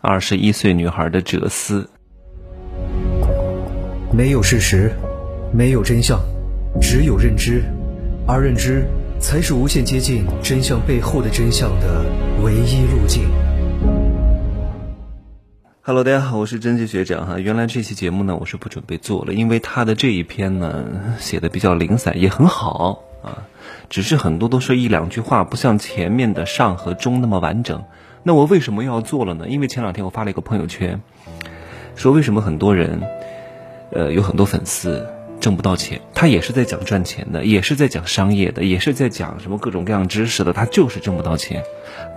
二十一岁女孩的哲思。没有事实，没有真相，只有认知，而认知才是无限接近真相背后的真相的唯一路径。Hello，大家好，我是真迹学长哈。原来这期节目呢，我是不准备做了，因为他的这一篇呢写的比较零散，也很好啊，只是很多都是一两句话，不像前面的上和中那么完整。那我为什么要做了呢？因为前两天我发了一个朋友圈，说为什么很多人，呃，有很多粉丝挣不到钱，他也是在讲赚钱的，也是在讲商业的，也是在讲什么各种各样知识的，他就是挣不到钱。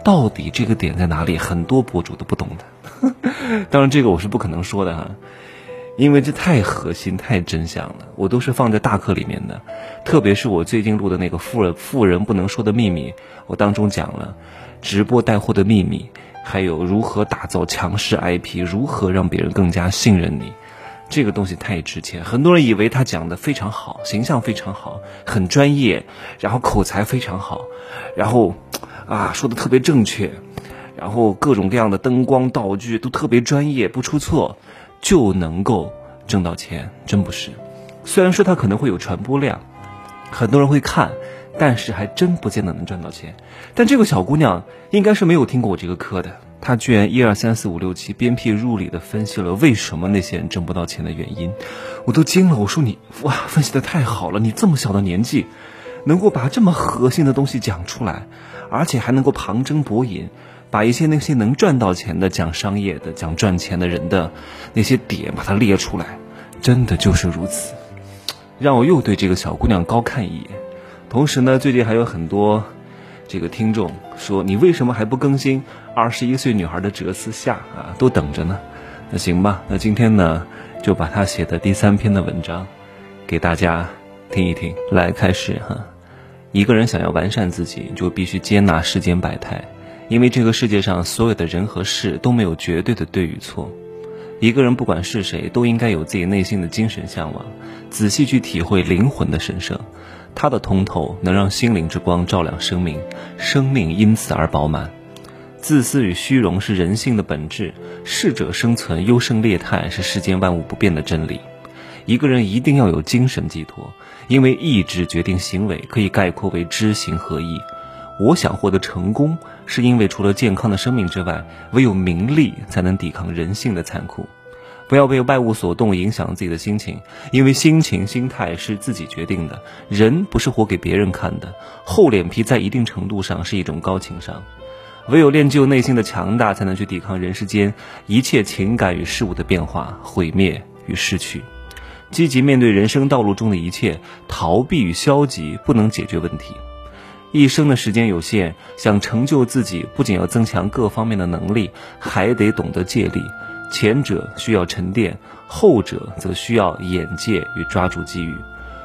到底这个点在哪里？很多博主都不懂的。当然，这个我是不可能说的哈，因为这太核心、太真相了，我都是放在大课里面的。特别是我最近录的那个富人富人不能说的秘密，我当中讲了。直播带货的秘密，还有如何打造强势 IP，如何让别人更加信任你，这个东西太值钱。很多人以为他讲的非常好，形象非常好，很专业，然后口才非常好，然后啊说的特别正确，然后各种各样的灯光道具都特别专业，不出错就能够挣到钱，真不是。虽然说他可能会有传播量，很多人会看。但是还真不见得能赚到钱，但这个小姑娘应该是没有听过我这个课的，她居然一二三四五六七鞭辟入里的分析了为什么那些人挣不到钱的原因，我都惊了。我说你哇，分析的太好了，你这么小的年纪，能够把这么核心的东西讲出来，而且还能够旁征博引，把一些那些能赚到钱的讲商业的、讲赚钱的人的那些点把它列出来，真的就是如此，让我又对这个小姑娘高看一眼。同时呢，最近还有很多这个听众说，你为什么还不更新二十一岁女孩的哲思下啊？都等着呢。那行吧，那今天呢，就把他写的第三篇的文章给大家听一听。来开始哈，一个人想要完善自己，就必须接纳世间百态，因为这个世界上所有的人和事都没有绝对的对与错。一个人不管是谁，都应该有自己内心的精神向往，仔细去体会灵魂的神圣。它的通透能让心灵之光照亮生命，生命因此而饱满。自私与虚荣是人性的本质，适者生存，优胜劣汰是世间万物不变的真理。一个人一定要有精神寄托，因为意志决定行为，可以概括为知行合一。我想获得成功，是因为除了健康的生命之外，唯有名利才能抵抗人性的残酷。不要被外物所动，影响自己的心情，因为心情、心态是自己决定的。人不是活给别人看的，厚脸皮在一定程度上是一种高情商。唯有练就内心的强大，才能去抵抗人世间一切情感与事物的变化、毁灭与失去。积极面对人生道路中的一切，逃避与消极不能解决问题。一生的时间有限，想成就自己，不仅要增强各方面的能力，还得懂得借力。前者需要沉淀，后者则需要眼界与抓住机遇，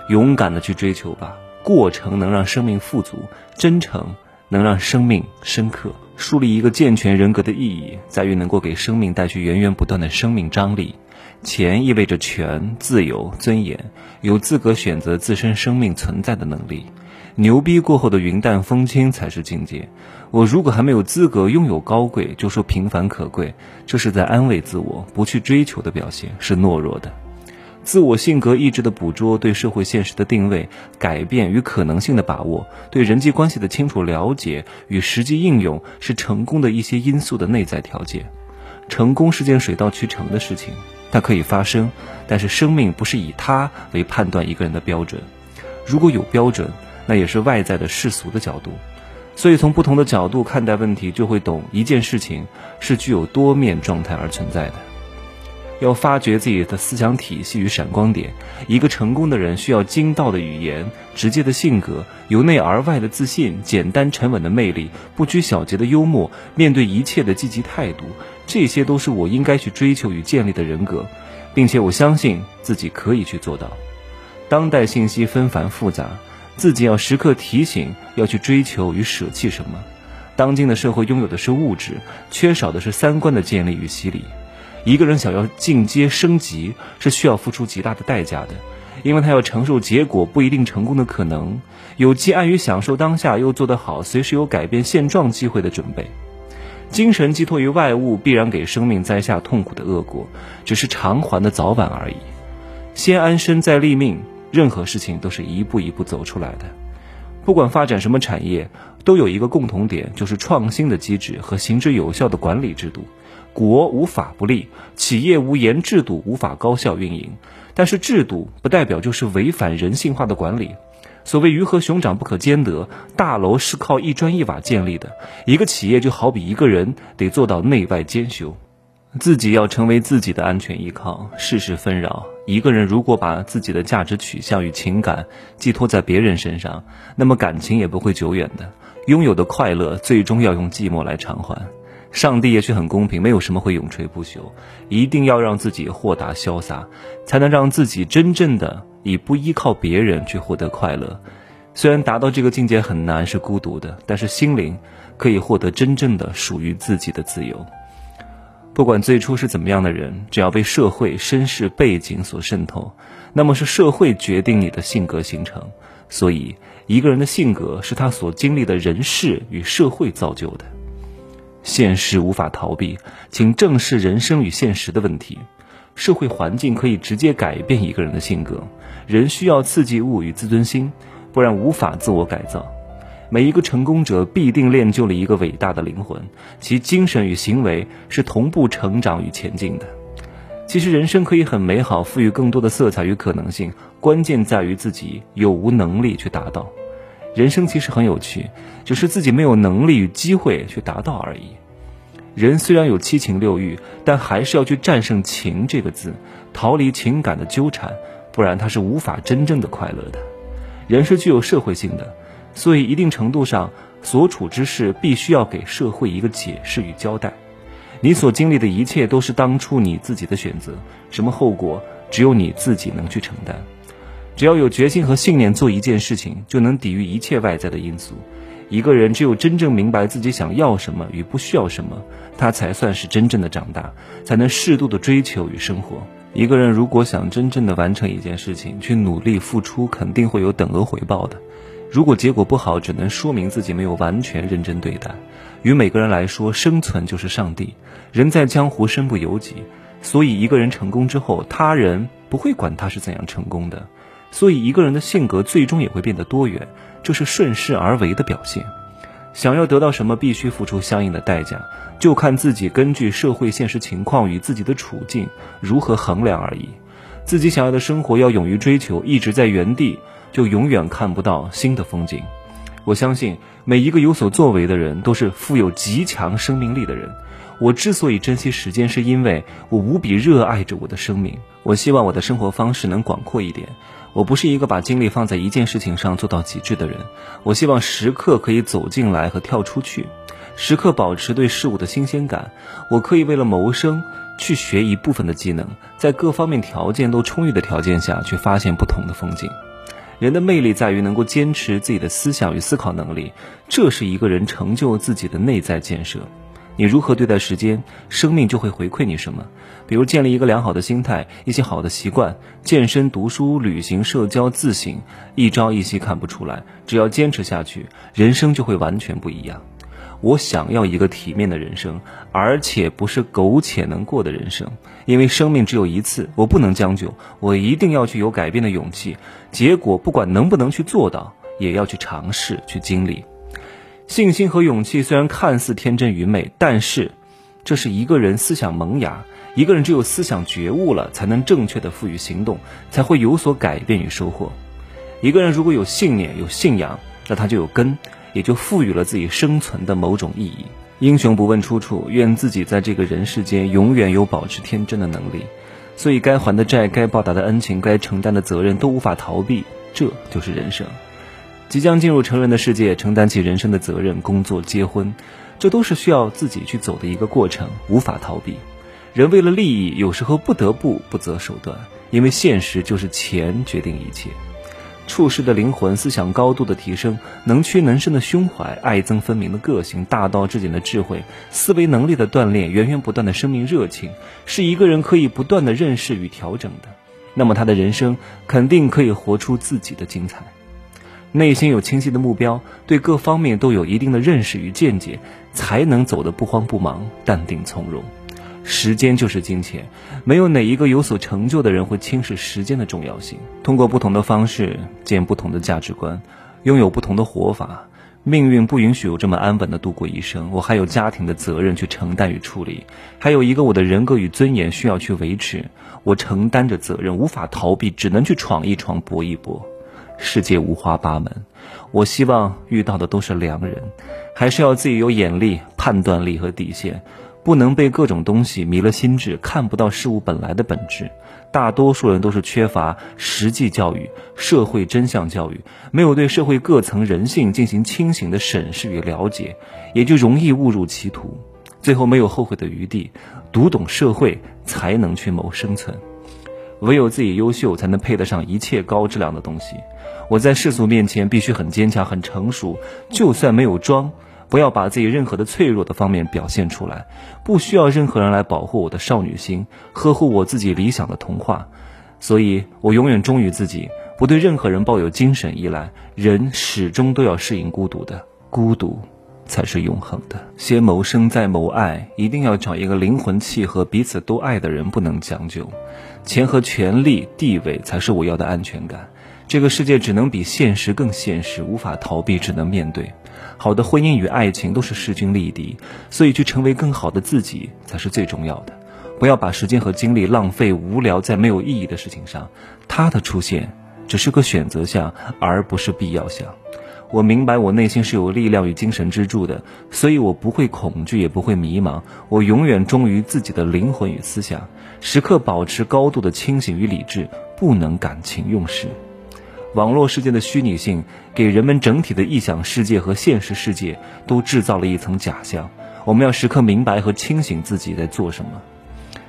勇敢的去追求吧。过程能让生命富足，真诚能让生命深刻。树立一个健全人格的意义，在于能够给生命带去源源不断的生命张力。钱意味着权、自由、尊严，有资格选择自身生命存在的能力。牛逼过后的云淡风轻才是境界。我如果还没有资格拥有高贵，就说平凡可贵，这是在安慰自我，不去追求的表现，是懦弱的。自我性格意志的捕捉，对社会现实的定位、改变与可能性的把握，对人际关系的清楚了解与实际应用，是成功的一些因素的内在条件。成功是件水到渠成的事情，它可以发生，但是生命不是以它为判断一个人的标准。如果有标准，那也是外在的世俗的角度，所以从不同的角度看待问题，就会懂一件事情是具有多面状态而存在的。要发掘自己的思想体系与闪光点。一个成功的人需要精到的语言、直接的性格、由内而外的自信、简单沉稳的魅力、不拘小节的幽默、面对一切的积极态度。这些都是我应该去追求与建立的人格，并且我相信自己可以去做到。当代信息纷繁复杂。自己要时刻提醒，要去追求与舍弃什么。当今的社会拥有的是物质，缺少的是三观的建立与洗礼。一个人想要进阶升级，是需要付出极大的代价的，因为他要承受结果不一定成功的可能，有既安于享受当下，又做得好随时有改变现状机会的准备。精神寄托于外物，必然给生命栽下痛苦的恶果，只是偿还的早晚而已。先安身再立命，任何事情都是一步一步走出来的。不管发展什么产业，都有一个共同点，就是创新的机制和行之有效的管理制度。国无法不立，企业无严制度无法高效运营。但是制度不代表就是违反人性化的管理。所谓鱼和熊掌不可兼得，大楼是靠一砖一瓦建立的，一个企业就好比一个人，得做到内外兼修。自己要成为自己的安全依靠。世事纷扰，一个人如果把自己的价值取向与情感寄托在别人身上，那么感情也不会久远的。拥有的快乐，最终要用寂寞来偿还。上帝也许很公平，没有什么会永垂不朽，一定要让自己豁达潇洒，才能让自己真正的。以不依靠别人去获得快乐，虽然达到这个境界很难，是孤独的，但是心灵可以获得真正的属于自己的自由。不管最初是怎么样的人，只要被社会身世背景所渗透，那么是社会决定你的性格形成。所以，一个人的性格是他所经历的人事与社会造就的。现实无法逃避，请正视人生与现实的问题。社会环境可以直接改变一个人的性格。人需要刺激物与自尊心，不然无法自我改造。每一个成功者必定练就了一个伟大的灵魂，其精神与行为是同步成长与前进的。其实人生可以很美好，赋予更多的色彩与可能性，关键在于自己有无能力去达到。人生其实很有趣，只是自己没有能力与机会去达到而已。人虽然有七情六欲，但还是要去战胜“情”这个字，逃离情感的纠缠。不然他是无法真正的快乐的。人是具有社会性的，所以一定程度上所处之事必须要给社会一个解释与交代。你所经历的一切都是当初你自己的选择，什么后果只有你自己能去承担。只要有决心和信念做一件事情，就能抵御一切外在的因素。一个人只有真正明白自己想要什么与不需要什么，他才算是真正的长大，才能适度的追求与生活。一个人如果想真正的完成一件事情，去努力付出，肯定会有等额回报的。如果结果不好，只能说明自己没有完全认真对待。与每个人来说，生存就是上帝。人在江湖，身不由己。所以，一个人成功之后，他人不会管他是怎样成功的。所以，一个人的性格最终也会变得多元，这是顺势而为的表现。想要得到什么，必须付出相应的代价，就看自己根据社会现实情况与自己的处境如何衡量而已。自己想要的生活要勇于追求，一直在原地就永远看不到新的风景。我相信每一个有所作为的人都是富有极强生命力的人。我之所以珍惜时间，是因为我无比热爱着我的生命。我希望我的生活方式能广阔一点。我不是一个把精力放在一件事情上做到极致的人。我希望时刻可以走进来和跳出去，时刻保持对事物的新鲜感。我可以为了谋生去学一部分的技能，在各方面条件都充裕的条件下去发现不同的风景。人的魅力在于能够坚持自己的思想与思考能力，这是一个人成就自己的内在建设。你如何对待时间，生命就会回馈你什么。比如建立一个良好的心态，一些好的习惯，健身、读书、旅行、社交、自省，一朝一夕看不出来，只要坚持下去，人生就会完全不一样。我想要一个体面的人生，而且不是苟且能过的人生，因为生命只有一次，我不能将就，我一定要去有改变的勇气。结果不管能不能去做到，也要去尝试去经历。信心和勇气虽然看似天真愚昧，但是，这是一个人思想萌芽。一个人只有思想觉悟了，才能正确的赋予行动，才会有所改变与收获。一个人如果有信念、有信仰，那他就有根，也就赋予了自己生存的某种意义。英雄不问出处，愿自己在这个人世间永远有保持天真的能力。所以，该还的债、该报答的恩情、该承担的责任都无法逃避，这就是人生。即将进入成人的世界，承担起人生的责任，工作、结婚，这都是需要自己去走的一个过程，无法逃避。人为了利益，有时候不得不不择手段，因为现实就是钱决定一切。处世的灵魂，思想高度的提升，能屈能伸的胸怀，爱憎分明的个性，大道至简的智慧，思维能力的锻炼，源源不断的生命热情，是一个人可以不断的认识与调整的。那么他的人生肯定可以活出自己的精彩。内心有清晰的目标，对各方面都有一定的认识与见解，才能走得不慌不忙、淡定从容。时间就是金钱，没有哪一个有所成就的人会轻视时间的重要性。通过不同的方式见不同的价值观，拥有不同的活法。命运不允许我这么安稳的度过一生，我还有家庭的责任去承担与处理，还有一个我的人格与尊严需要去维持。我承担着责任，无法逃避，只能去闯一闯、搏一搏。世界五花八门，我希望遇到的都是良人，还是要自己有眼力、判断力和底线。不能被各种东西迷了心智，看不到事物本来的本质。大多数人都是缺乏实际教育、社会真相教育，没有对社会各层人性进行清醒的审视与了解，也就容易误入歧途，最后没有后悔的余地。读懂社会，才能去谋生存。唯有自己优秀，才能配得上一切高质量的东西。我在世俗面前必须很坚强、很成熟，就算没有装。不要把自己任何的脆弱的方面表现出来，不需要任何人来保护我的少女心，呵护我自己理想的童话。所以我永远忠于自己，不对任何人抱有精神依赖。人始终都要适应孤独的，孤独才是永恒的。先谋生再谋爱，一定要找一个灵魂契合、彼此都爱的人，不能将就。钱和权力、地位才是我要的安全感。这个世界只能比现实更现实，无法逃避，只能面对。好的婚姻与爱情都是势均力敌，所以去成为更好的自己才是最重要的。不要把时间和精力浪费无聊在没有意义的事情上。他的出现只是个选择项，而不是必要项。我明白我内心是有力量与精神支柱的，所以我不会恐惧，也不会迷茫。我永远忠于自己的灵魂与思想，时刻保持高度的清醒与理智，不能感情用事。网络世界的虚拟性，给人们整体的臆想世界和现实世界都制造了一层假象。我们要时刻明白和清醒自己在做什么。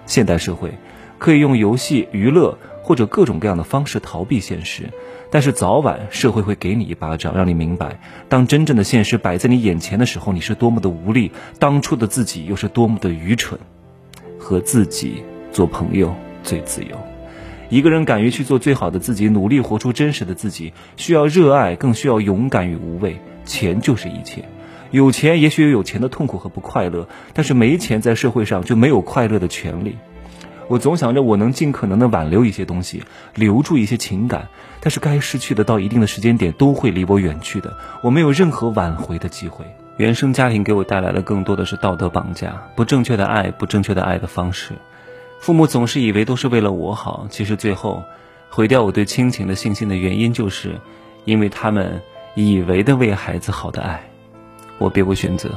现代社会可以用游戏、娱乐或者各种各样的方式逃避现实，但是早晚社会会给你一巴掌，让你明白，当真正的现实摆在你眼前的时候，你是多么的无力，当初的自己又是多么的愚蠢。和自己做朋友最自由。一个人敢于去做最好的自己，努力活出真实的自己，需要热爱，更需要勇敢与无畏。钱就是一切，有钱也许有有钱的痛苦和不快乐，但是没钱在社会上就没有快乐的权利。我总想着我能尽可能的挽留一些东西，留住一些情感，但是该失去的到一定的时间点都会离我远去的，我没有任何挽回的机会。原生家庭给我带来的更多的是道德绑架，不正确的爱，不正确的爱的方式。父母总是以为都是为了我好，其实最后毁掉我对亲情的信心的原因，就是因为他们以为的为孩子好的爱。我别无选择，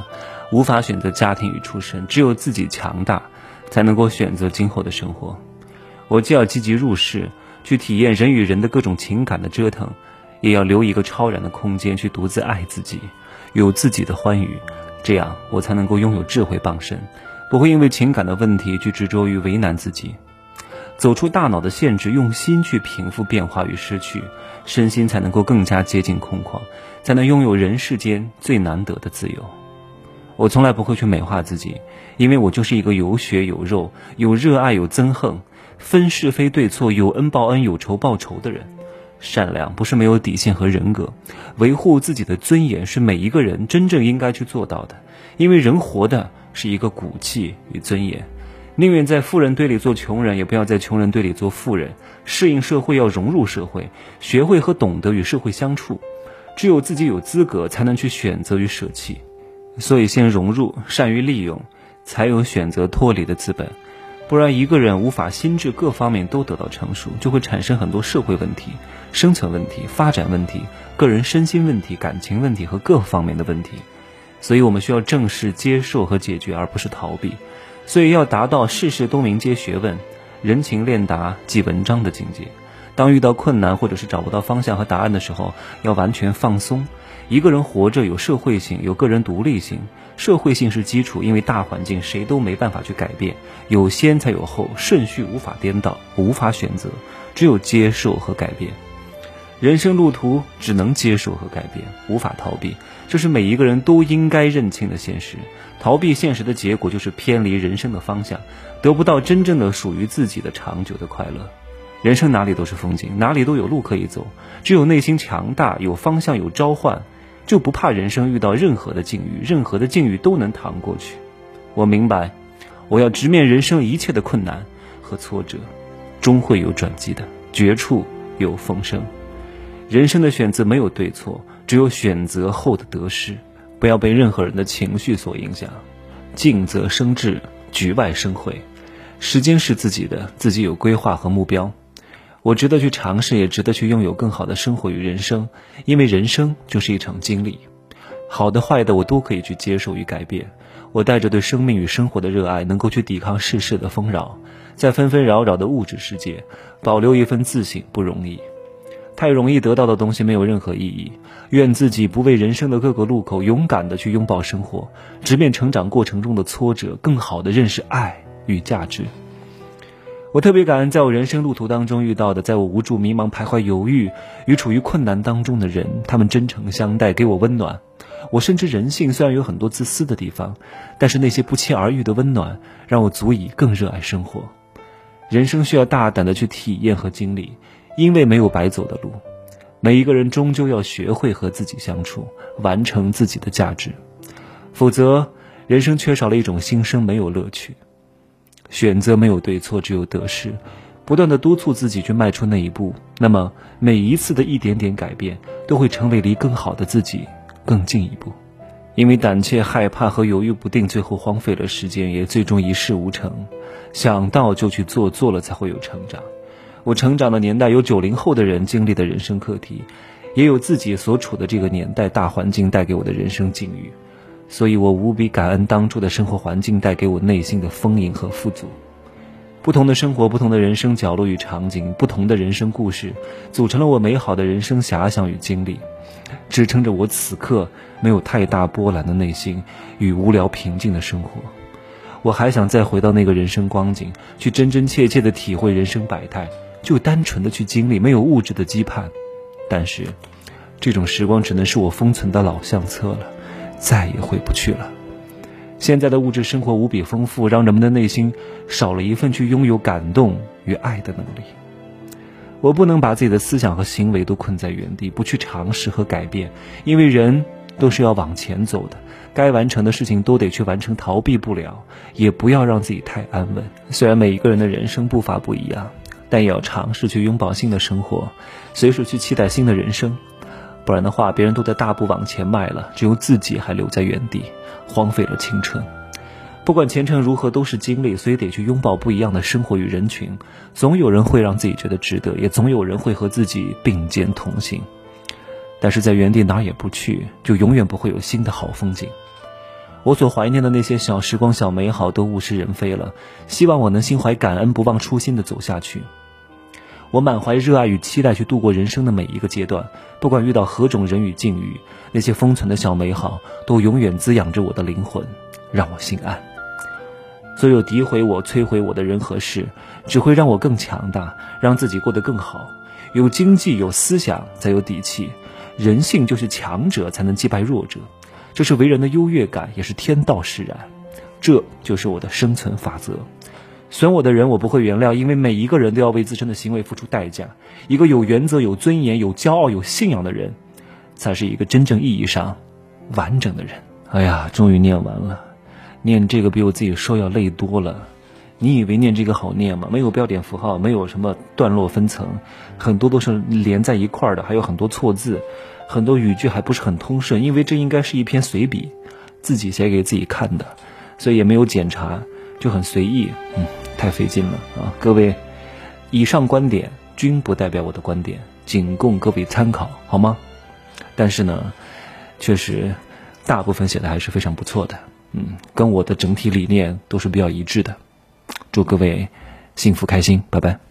无法选择家庭与出身，只有自己强大，才能够选择今后的生活。我既要积极入世，去体验人与人的各种情感的折腾，也要留一个超然的空间，去独自爱自己，有自己的欢愉，这样我才能够拥有智慧傍身。不会因为情感的问题去执着于为难自己，走出大脑的限制，用心去平复变化与失去，身心才能够更加接近空旷，才能拥有人世间最难得的自由。我从来不会去美化自己，因为我就是一个有血有肉、有热爱有憎恨、分是非对错、有恩报恩、有仇报仇的人。善良不是没有底线和人格，维护自己的尊严是每一个人真正应该去做到的，因为人活的。是一个骨气与尊严，宁愿在富人堆里做穷人，也不要在穷人堆里做富人。适应社会，要融入社会，学会和懂得与社会相处。只有自己有资格，才能去选择与舍弃。所以，先融入，善于利用，才有选择脱离的资本。不然，一个人无法心智各方面都得到成熟，就会产生很多社会问题、生存问题、发展问题、个人身心问题、感情问题和各方面的问题。所以我们需要正视、接受和解决，而不是逃避。所以要达到事事都明皆学问，人情练达即文章的境界。当遇到困难或者是找不到方向和答案的时候，要完全放松。一个人活着有社会性，有个人独立性。社会性是基础，因为大环境谁都没办法去改变。有先才有后，顺序无法颠倒，无法选择，只有接受和改变。人生路途只能接受和改变，无法逃避，这是每一个人都应该认清的现实。逃避现实的结果就是偏离人生的方向，得不到真正的属于自己的长久的快乐。人生哪里都是风景，哪里都有路可以走。只有内心强大，有方向，有召唤，就不怕人生遇到任何的境遇，任何的境遇都能扛过去。我明白，我要直面人生一切的困难和挫折，终会有转机的，绝处有逢生。人生的选择没有对错，只有选择后的得失。不要被任何人的情绪所影响，静则生智，局外生慧。时间是自己的，自己有规划和目标。我值得去尝试，也值得去拥有更好的生活与人生，因为人生就是一场经历，好的坏的我都可以去接受与改变。我带着对生命与生活的热爱，能够去抵抗世事的纷扰，在纷纷扰扰的物质世界，保留一份自省不容易。太容易得到的东西没有任何意义。愿自己不为人生的各个路口勇敢的去拥抱生活，直面成长过程中的挫折，更好的认识爱与价值。我特别感恩在我人生路途当中遇到的，在我无助、迷茫、徘徊、犹豫与处于困难当中的人，他们真诚相待，给我温暖。我深知人性虽然有很多自私的地方，但是那些不期而遇的温暖，让我足以更热爱生活。人生需要大胆的去体验和经历。因为没有白走的路，每一个人终究要学会和自己相处，完成自己的价值，否则人生缺少了一种新生，没有乐趣。选择没有对错，只有得失。不断的督促自己去迈出那一步，那么每一次的一点点改变，都会成为离更好的自己更进一步。因为胆怯、害怕和犹豫不定，最后荒废了时间，也最终一事无成。想到就去做，做了才会有成长。我成长的年代有九零后的人经历的人生课题，也有自己所处的这个年代大环境带给我的人生境遇，所以我无比感恩当初的生活环境带给我内心的丰盈和富足。不同的生活，不同的人生角落与场景，不同的人生故事，组成了我美好的人生遐想与经历，支撑着我此刻没有太大波澜的内心与无聊平静的生活。我还想再回到那个人生光景，去真真切切的体会人生百态。就单纯的去经历，没有物质的羁绊，但是，这种时光只能是我封存的老相册了，再也回不去了。现在的物质生活无比丰富，让人们的内心少了一份去拥有感动与爱的能力。我不能把自己的思想和行为都困在原地，不去尝试和改变，因为人都是要往前走的，该完成的事情都得去完成，逃避不了，也不要让自己太安稳。虽然每一个人的人生步伐不一样。但也要尝试去拥抱新的生活，随时去期待新的人生，不然的话，别人都在大步往前迈了，只有自己还留在原地，荒废了青春。不管前程如何，都是经历，所以得去拥抱不一样的生活与人群。总有人会让自己觉得值得，也总有人会和自己并肩同行。但是在原地哪也不去，就永远不会有新的好风景。我所怀念的那些小时光、小美好都物是人非了，希望我能心怀感恩，不忘初心的走下去。我满怀热爱与期待去度过人生的每一个阶段，不管遇到何种人与境遇，那些封存的小美好都永远滋养着我的灵魂，让我心安。所有诋毁我、摧毁我的人和事，只会让我更强大，让自己过得更好。有经济、有思想，才有底气。人性就是强者才能击败弱者，这是为人的优越感，也是天道使然。这就是我的生存法则。损我的人，我不会原谅，因为每一个人都要为自身的行为付出代价。一个有原则、有尊严、有骄傲、有信仰的人，才是一个真正意义上完整的人。哎呀，终于念完了，念这个比我自己说要累多了。你以为念这个好念吗？没有标点符号，没有什么段落分层，很多都是连在一块儿的，还有很多错字，很多语句还不是很通顺。因为这应该是一篇随笔，自己写给自己看的，所以也没有检查，就很随意。嗯。太费劲了啊！各位，以上观点均不代表我的观点，仅供各位参考，好吗？但是呢，确实，大部分写的还是非常不错的，嗯，跟我的整体理念都是比较一致的。祝各位幸福开心，拜拜。